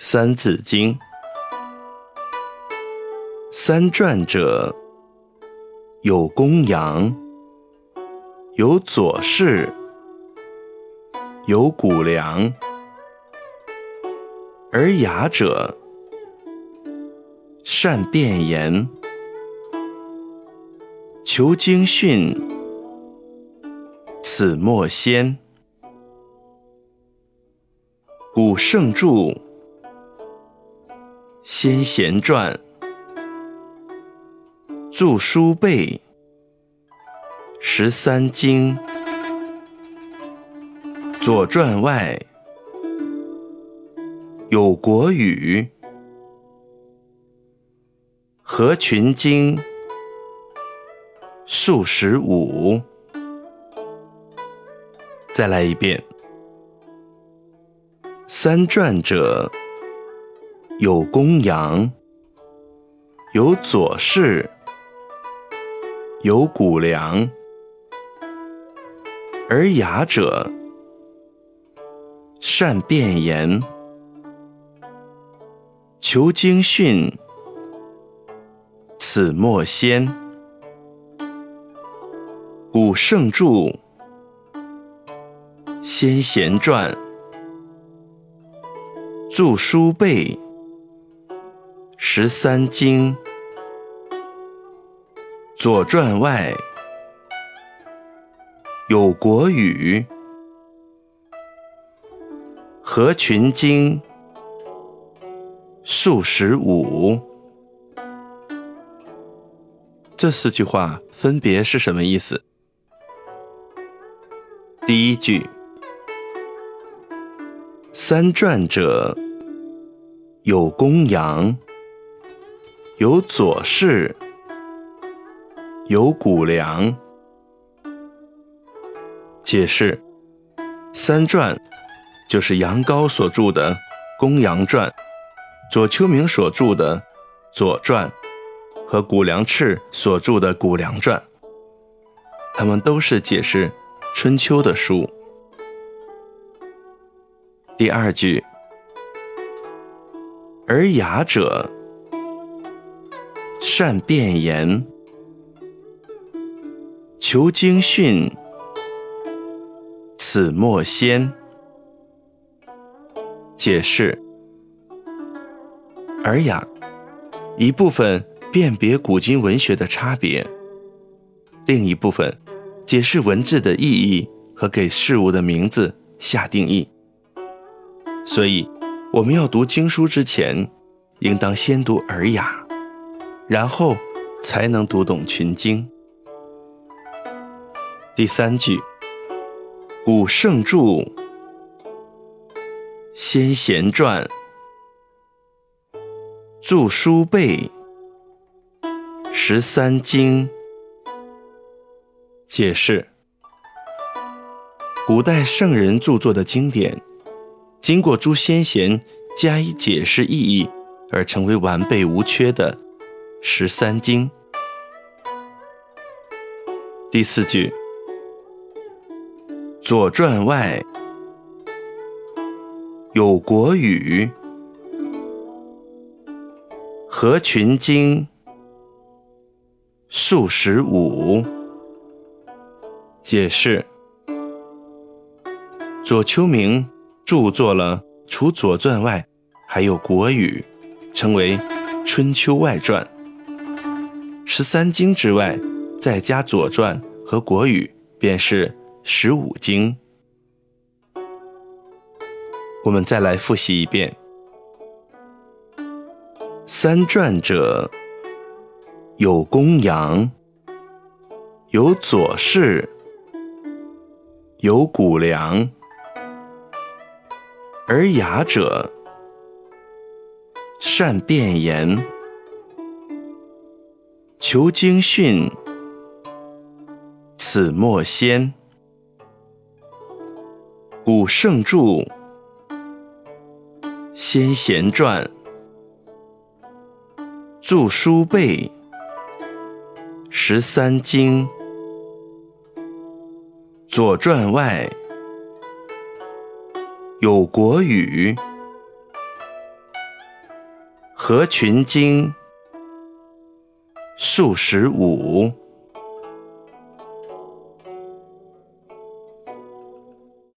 三字经》三传者，有公羊，有左氏，有谷梁。而雅者，善辩言，求经训，此莫先。古圣著。先贤传，著书背，十三经，左传外有国语，合群经，数十五。再来一遍，三传者。有公羊，有左氏，有谷梁。而雅者，善辩言，求经训，此莫先。古圣著，先贤传，著书背。十三经，左传外有国语，合群经数十五。这四句话分别是什么意思？第一句，三传者有公羊。有左氏，有谷梁。解释：三传就是杨高所著的《公羊传》，左丘明所著的《左传》和谷梁赤所著的《谷梁传》，他们都是解释春秋的书。第二句，而雅者。善辩言，求经训，此莫先。解释：尔雅一部分辨别古今文学的差别，另一部分解释文字的意义和给事物的名字下定义。所以，我们要读经书之前，应当先读尔雅。然后才能读懂群经。第三句，古圣著，先贤传，著书背，十三经。解释：古代圣人著作的经典，经过诸先贤加以解释意义，而成为完备无缺的。十三经第四句，左传外有国语，合群经数十五。解释：左丘明著作了除左传外，还有国语，称为《春秋外传》。十三经之外，再加《左传》和《国语》，便是十五经。我们再来复习一遍：三传者，有公羊，有左氏，有谷梁；而雅者，善辩言。求经训，此莫先。古圣著，先贤传，著书背，十三经。左传外有国语，合群经》数十五。